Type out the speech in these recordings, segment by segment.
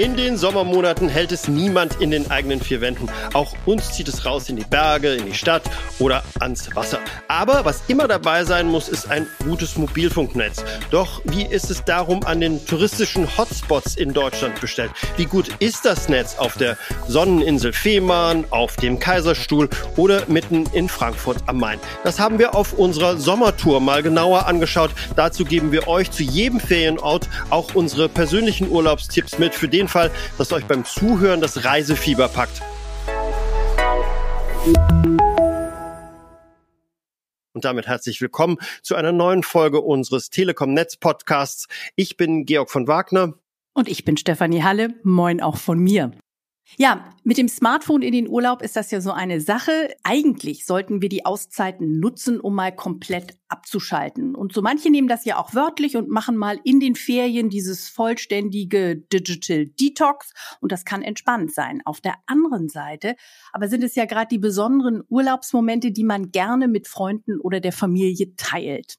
In den Sommermonaten hält es niemand in den eigenen vier Wänden. Auch uns zieht es raus in die Berge, in die Stadt oder ans Wasser. Aber was immer dabei sein muss, ist ein gutes Mobilfunknetz. Doch wie ist es darum an den touristischen Hotspots in Deutschland bestellt? Wie gut ist das Netz auf der Sonneninsel Fehmarn, auf dem Kaiserstuhl oder mitten in Frankfurt am Main? Das haben wir auf unserer Sommertour mal genauer angeschaut. Dazu geben wir euch zu jedem Ferienort auch unsere persönlichen Urlaubstipps mit für den Fall, dass euch beim Zuhören das Reisefieber packt. Und damit herzlich willkommen zu einer neuen Folge unseres Telekom Netz Podcasts. Ich bin Georg von Wagner. Und ich bin Stefanie Halle. Moin auch von mir. Ja, mit dem Smartphone in den Urlaub ist das ja so eine Sache. Eigentlich sollten wir die Auszeiten nutzen, um mal komplett abzuschalten. Und so manche nehmen das ja auch wörtlich und machen mal in den Ferien dieses vollständige Digital Detox. Und das kann entspannt sein. Auf der anderen Seite aber sind es ja gerade die besonderen Urlaubsmomente, die man gerne mit Freunden oder der Familie teilt.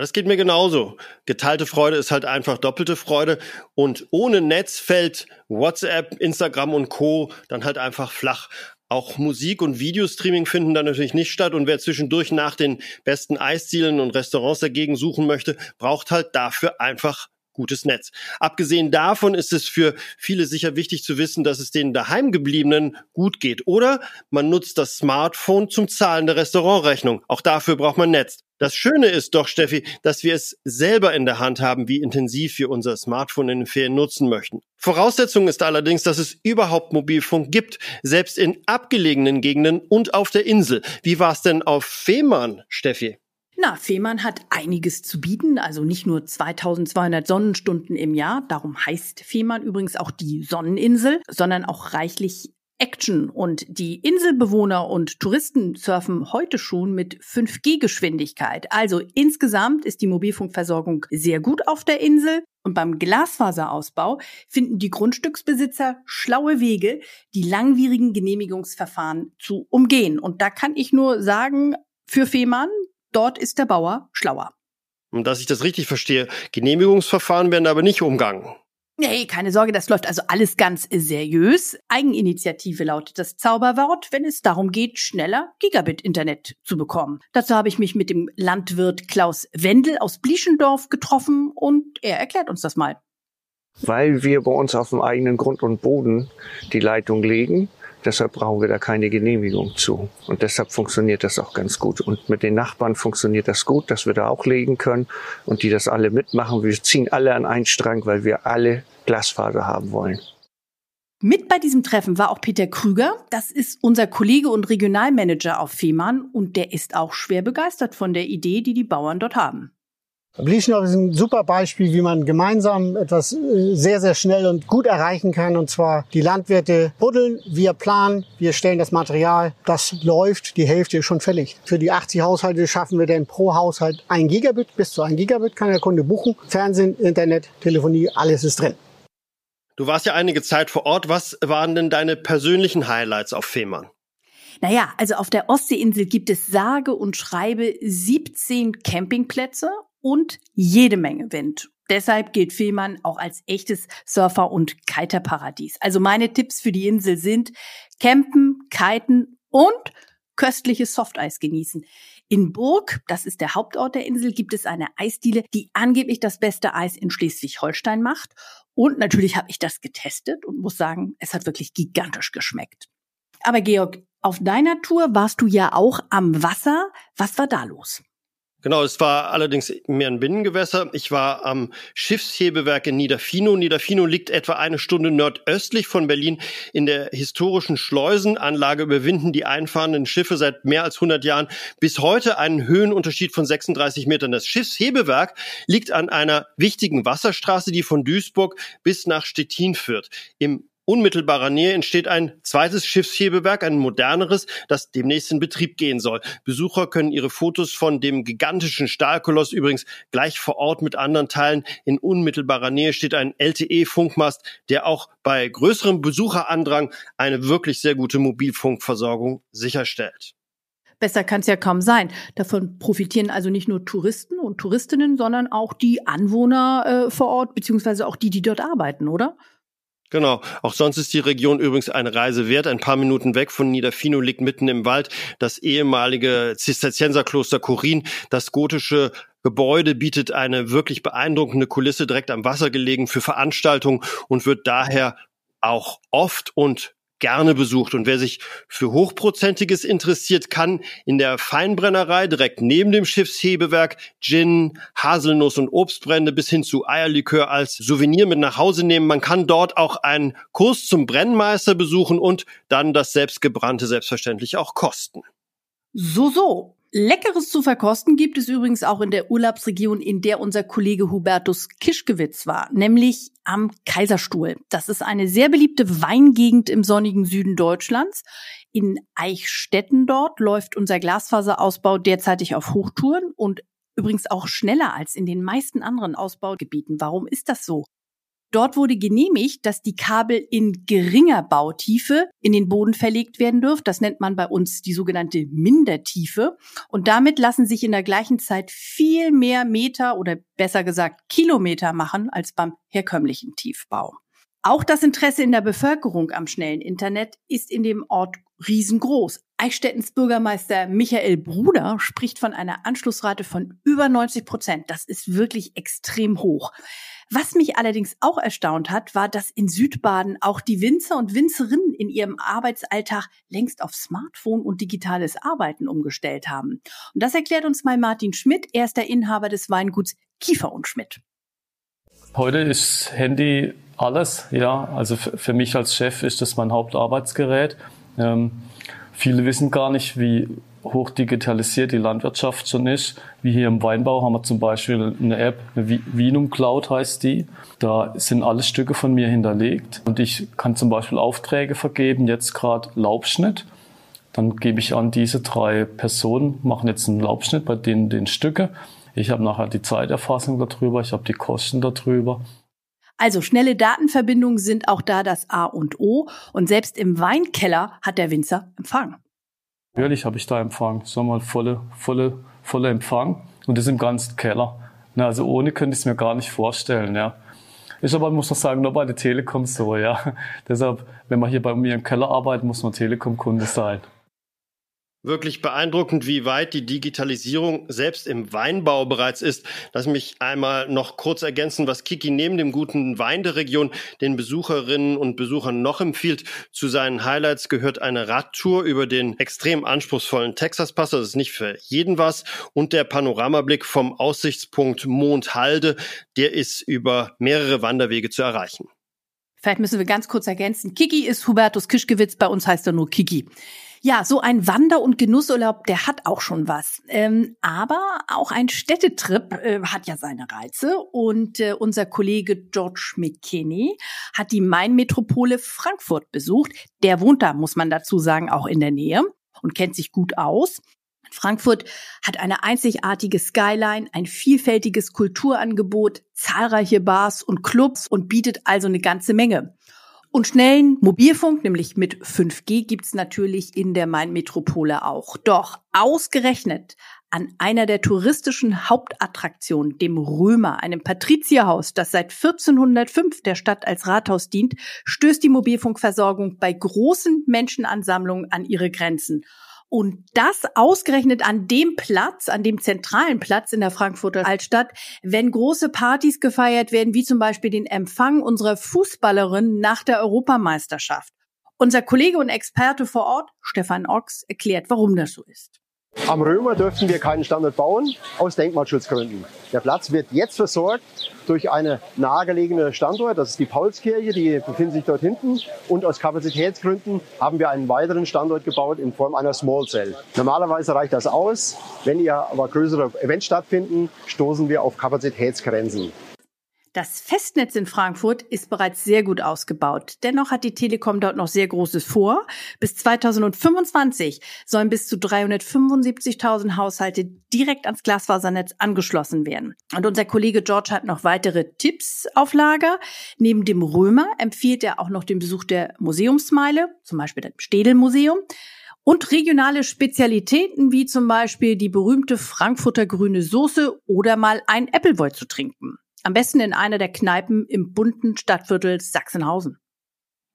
Das geht mir genauso. Geteilte Freude ist halt einfach doppelte Freude. Und ohne Netz fällt WhatsApp, Instagram und Co. dann halt einfach flach. Auch Musik und Videostreaming finden da natürlich nicht statt. Und wer zwischendurch nach den besten Eiszielen und Restaurants dagegen suchen möchte, braucht halt dafür einfach gutes Netz. Abgesehen davon ist es für viele sicher wichtig zu wissen, dass es den daheimgebliebenen gut geht. Oder man nutzt das Smartphone zum Zahlen der Restaurantrechnung. Auch dafür braucht man Netz. Das Schöne ist doch, Steffi, dass wir es selber in der Hand haben, wie intensiv wir unser Smartphone in den Ferien nutzen möchten. Voraussetzung ist allerdings, dass es überhaupt Mobilfunk gibt, selbst in abgelegenen Gegenden und auf der Insel. Wie war es denn auf Fehmarn, Steffi? Na, Fehmarn hat einiges zu bieten, also nicht nur 2200 Sonnenstunden im Jahr, darum heißt Fehmarn übrigens auch die Sonneninsel, sondern auch reichlich Action und die Inselbewohner und Touristen surfen heute schon mit 5G-Geschwindigkeit. Also insgesamt ist die Mobilfunkversorgung sehr gut auf der Insel. Und beim Glasfaserausbau finden die Grundstücksbesitzer schlaue Wege, die langwierigen Genehmigungsverfahren zu umgehen. Und da kann ich nur sagen, für Fehmarn, Dort ist der Bauer schlauer. Und dass ich das richtig verstehe, Genehmigungsverfahren werden aber nicht umgangen. Nee, keine Sorge, das läuft also alles ganz seriös. Eigeninitiative lautet das Zauberwort, wenn es darum geht, schneller Gigabit-Internet zu bekommen. Dazu habe ich mich mit dem Landwirt Klaus Wendel aus Blieschendorf getroffen und er erklärt uns das mal. Weil wir bei uns auf dem eigenen Grund und Boden die Leitung legen, Deshalb brauchen wir da keine Genehmigung zu. Und deshalb funktioniert das auch ganz gut. Und mit den Nachbarn funktioniert das gut, dass wir da auch legen können und die das alle mitmachen. Wir ziehen alle an einen Strang, weil wir alle Glasfaser haben wollen. Mit bei diesem Treffen war auch Peter Krüger. Das ist unser Kollege und Regionalmanager auf Fehmarn und der ist auch schwer begeistert von der Idee, die die Bauern dort haben. Blischendorf ist ein super Beispiel, wie man gemeinsam etwas äh, sehr, sehr schnell und gut erreichen kann. Und zwar die Landwirte buddeln, wir planen, wir stellen das Material. Das läuft, die Hälfte ist schon fällig. Für die 80 Haushalte schaffen wir dann pro Haushalt ein Gigabit. Bis zu ein Gigabit kann der Kunde buchen. Fernsehen, Internet, Telefonie, alles ist drin. Du warst ja einige Zeit vor Ort. Was waren denn deine persönlichen Highlights auf Fehmarn? Naja, also auf der Ostseeinsel gibt es sage und schreibe 17 Campingplätze und jede Menge Wind. Deshalb gilt Fehmarn auch als echtes Surfer- und Kiterparadies. Also meine Tipps für die Insel sind campen, kiten und köstliches Softeis genießen. In Burg, das ist der Hauptort der Insel, gibt es eine Eisdiele, die angeblich das beste Eis in Schleswig-Holstein macht. Und natürlich habe ich das getestet und muss sagen, es hat wirklich gigantisch geschmeckt. Aber Georg, auf deiner Tour warst du ja auch am Wasser. Was war da los? Genau, es war allerdings mehr ein Binnengewässer. Ich war am Schiffshebewerk in Niederfino. Niederfino liegt etwa eine Stunde nordöstlich von Berlin. In der historischen Schleusenanlage überwinden die einfahrenden Schiffe seit mehr als 100 Jahren bis heute einen Höhenunterschied von 36 Metern. Das Schiffshebewerk liegt an einer wichtigen Wasserstraße, die von Duisburg bis nach Stettin führt. Im unmittelbarer Nähe entsteht ein zweites Schiffshebewerk, ein moderneres, das demnächst in Betrieb gehen soll. Besucher können ihre Fotos von dem gigantischen Stahlkoloss übrigens gleich vor Ort mit anderen teilen. In unmittelbarer Nähe steht ein LTE-Funkmast, der auch bei größerem Besucherandrang eine wirklich sehr gute Mobilfunkversorgung sicherstellt. Besser kann es ja kaum sein. Davon profitieren also nicht nur Touristen und Touristinnen, sondern auch die Anwohner äh, vor Ort, beziehungsweise auch die, die dort arbeiten, oder? Genau. Auch sonst ist die Region übrigens eine Reise wert. Ein paar Minuten weg von Niederfino liegt mitten im Wald das ehemalige Zisterzienserkloster Korin. Das gotische Gebäude bietet eine wirklich beeindruckende Kulisse direkt am Wasser gelegen für Veranstaltungen und wird daher auch oft und gerne besucht. Und wer sich für Hochprozentiges interessiert, kann in der Feinbrennerei direkt neben dem Schiffshebewerk Gin, Haselnuss und Obstbrände bis hin zu Eierlikör als Souvenir mit nach Hause nehmen. Man kann dort auch einen Kurs zum Brennmeister besuchen und dann das selbstgebrannte selbstverständlich auch kosten. So, so. Leckeres zu verkosten gibt es übrigens auch in der Urlaubsregion, in der unser Kollege Hubertus Kischgewitz war, nämlich am Kaiserstuhl. Das ist eine sehr beliebte Weingegend im sonnigen Süden Deutschlands. In Eichstätten dort läuft unser Glasfaserausbau derzeitig auf Hochtouren und übrigens auch schneller als in den meisten anderen Ausbaugebieten. Warum ist das so? Dort wurde genehmigt, dass die Kabel in geringer Bautiefe in den Boden verlegt werden dürfen. Das nennt man bei uns die sogenannte Mindertiefe. Und damit lassen sich in der gleichen Zeit viel mehr Meter oder besser gesagt Kilometer machen als beim herkömmlichen Tiefbau. Auch das Interesse in der Bevölkerung am schnellen Internet ist in dem Ort riesengroß. Eichstättens Bürgermeister Michael Bruder spricht von einer Anschlussrate von über 90 Prozent. Das ist wirklich extrem hoch. Was mich allerdings auch erstaunt hat, war, dass in Südbaden auch die Winzer und Winzerinnen in ihrem Arbeitsalltag längst auf Smartphone und digitales Arbeiten umgestellt haben. Und das erklärt uns mal Martin Schmidt, er ist der Inhaber des Weinguts Kiefer und Schmidt. Heute ist Handy alles, ja. Also für mich als Chef ist das mein Hauptarbeitsgerät. Ähm, viele wissen gar nicht, wie hoch digitalisiert die Landwirtschaft schon ist. Wie hier im Weinbau haben wir zum Beispiel eine App, eine Vinum Cloud heißt die. Da sind alle Stücke von mir hinterlegt und ich kann zum Beispiel Aufträge vergeben, jetzt gerade Laubschnitt. Dann gebe ich an, diese drei Personen machen jetzt einen Laubschnitt bei denen den Stücke. Ich habe nachher die Zeiterfassung darüber, ich habe die Kosten darüber. Also schnelle Datenverbindungen sind auch da das A und O und selbst im Weinkeller hat der Winzer Empfang. Natürlich habe ich da Empfang, sagen wir mal volle, volle, volle Empfang und das im ganzen Keller. Na, also ohne könnte ich es mir gar nicht vorstellen, ja. Ist aber, muss man sagen, nur bei der Telekom so, ja. Deshalb, wenn man hier bei mir im Keller arbeitet, muss man Telekom-Kunde sein wirklich beeindruckend, wie weit die Digitalisierung selbst im Weinbau bereits ist. Lass mich einmal noch kurz ergänzen, was Kiki neben dem guten Wein der Region den Besucherinnen und Besuchern noch empfiehlt. Zu seinen Highlights gehört eine Radtour über den extrem anspruchsvollen Texas Pass. Das ist nicht für jeden was. Und der Panoramablick vom Aussichtspunkt Mondhalde, der ist über mehrere Wanderwege zu erreichen. Vielleicht müssen wir ganz kurz ergänzen. Kiki ist Hubertus Kischgewitz, bei uns heißt er nur Kiki. Ja, so ein Wander- und Genussurlaub, der hat auch schon was. Ähm, aber auch ein Städtetrip äh, hat ja seine Reize. Und äh, unser Kollege George McKinney hat die Main-Metropole Frankfurt besucht. Der wohnt da, muss man dazu sagen, auch in der Nähe und kennt sich gut aus. Frankfurt hat eine einzigartige Skyline, ein vielfältiges Kulturangebot, zahlreiche Bars und Clubs und bietet also eine ganze Menge. Und schnellen Mobilfunk, nämlich mit 5G, gibt's natürlich in der Main-Metropole auch. Doch ausgerechnet an einer der touristischen Hauptattraktionen, dem Römer, einem Patrizierhaus, das seit 1405 der Stadt als Rathaus dient, stößt die Mobilfunkversorgung bei großen Menschenansammlungen an ihre Grenzen. Und das ausgerechnet an dem Platz, an dem zentralen Platz in der Frankfurter Altstadt, wenn große Partys gefeiert werden, wie zum Beispiel den Empfang unserer Fußballerin nach der Europameisterschaft. Unser Kollege und Experte vor Ort, Stefan Ochs, erklärt, warum das so ist. Am Römer dürfen wir keinen Standort bauen, aus Denkmalschutzgründen. Der Platz wird jetzt versorgt durch eine nahegelegene Standort, das ist die Paulskirche, die befindet sich dort hinten. Und aus Kapazitätsgründen haben wir einen weiteren Standort gebaut in Form einer Small Cell. Normalerweise reicht das aus. Wenn hier aber größere Events stattfinden, stoßen wir auf Kapazitätsgrenzen. Das Festnetz in Frankfurt ist bereits sehr gut ausgebaut. Dennoch hat die Telekom dort noch sehr Großes vor. Bis 2025 sollen bis zu 375.000 Haushalte direkt ans Glasfasernetz angeschlossen werden. Und unser Kollege George hat noch weitere Tipps auf Lager. Neben dem Römer empfiehlt er auch noch den Besuch der Museumsmeile, zum Beispiel dem Städelmuseum. Und regionale Spezialitäten wie zum Beispiel die berühmte Frankfurter grüne Soße oder mal ein Appleboy zu trinken. Am besten in einer der Kneipen im bunten Stadtviertel Sachsenhausen.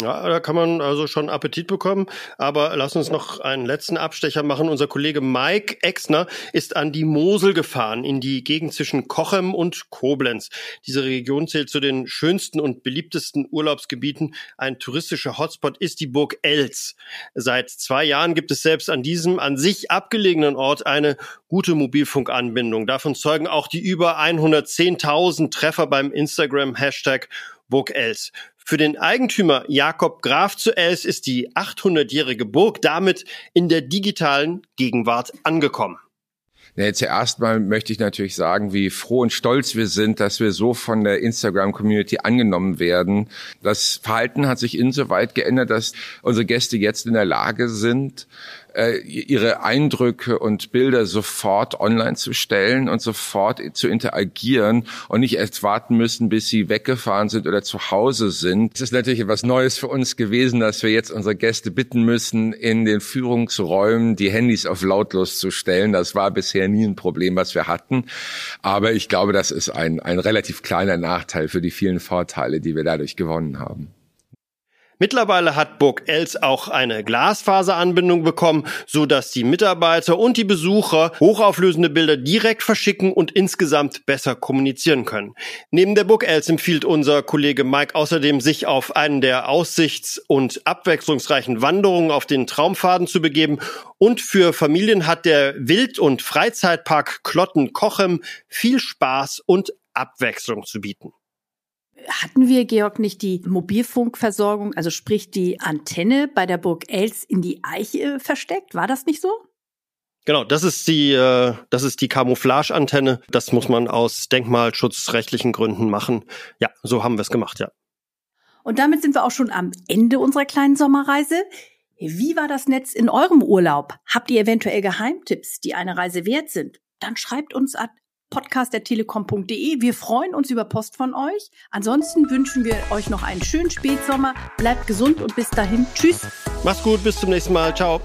Ja, da kann man also schon Appetit bekommen. Aber lass uns noch einen letzten Abstecher machen. Unser Kollege Mike Exner ist an die Mosel gefahren, in die Gegend zwischen Kochem und Koblenz. Diese Region zählt zu den schönsten und beliebtesten Urlaubsgebieten. Ein touristischer Hotspot ist die Burg Els. Seit zwei Jahren gibt es selbst an diesem an sich abgelegenen Ort eine gute Mobilfunkanbindung. Davon zeugen auch die über 110.000 Treffer beim Instagram-Hashtag Burg Els. Für den Eigentümer Jakob Graf zu Els ist die 800-jährige Burg damit in der digitalen Gegenwart angekommen. Ja, zuerst mal möchte ich natürlich sagen, wie froh und stolz wir sind, dass wir so von der Instagram-Community angenommen werden. Das Verhalten hat sich insoweit geändert, dass unsere Gäste jetzt in der Lage sind, äh, ihre Eindrücke und Bilder sofort online zu stellen und sofort zu interagieren und nicht erst warten müssen, bis sie weggefahren sind oder zu Hause sind. Es ist natürlich etwas Neues für uns gewesen, dass wir jetzt unsere Gäste bitten müssen, in den Führungsräumen die Handys auf lautlos zu stellen. Das war bisher nie ein Problem, was wir hatten. Aber ich glaube, das ist ein, ein relativ kleiner Nachteil für die vielen Vorteile, die wir dadurch gewonnen haben. Mittlerweile hat Burg Els auch eine Glasfaseranbindung bekommen, so dass die Mitarbeiter und die Besucher hochauflösende Bilder direkt verschicken und insgesamt besser kommunizieren können. Neben der Burg Els empfiehlt unser Kollege Mike außerdem, sich auf einen der aussichts- und abwechslungsreichen Wanderungen auf den Traumfaden zu begeben. Und für Familien hat der Wild- und Freizeitpark Klotten-Kochem viel Spaß und Abwechslung zu bieten. Hatten wir, Georg, nicht die Mobilfunkversorgung, also sprich die Antenne bei der Burg Els in die Eiche versteckt? War das nicht so? Genau, das ist die, äh, das ist die Camouflage-Antenne. Das muss man aus denkmalschutzrechtlichen Gründen machen. Ja, so haben wir es gemacht, ja. Und damit sind wir auch schon am Ende unserer kleinen Sommerreise. Wie war das Netz in eurem Urlaub? Habt ihr eventuell Geheimtipps, die eine Reise wert sind? Dann schreibt uns an podcast.telekom.de. Wir freuen uns über Post von euch. Ansonsten wünschen wir euch noch einen schönen Spätsommer. Bleibt gesund und bis dahin. Tschüss. Macht's gut, bis zum nächsten Mal. Ciao.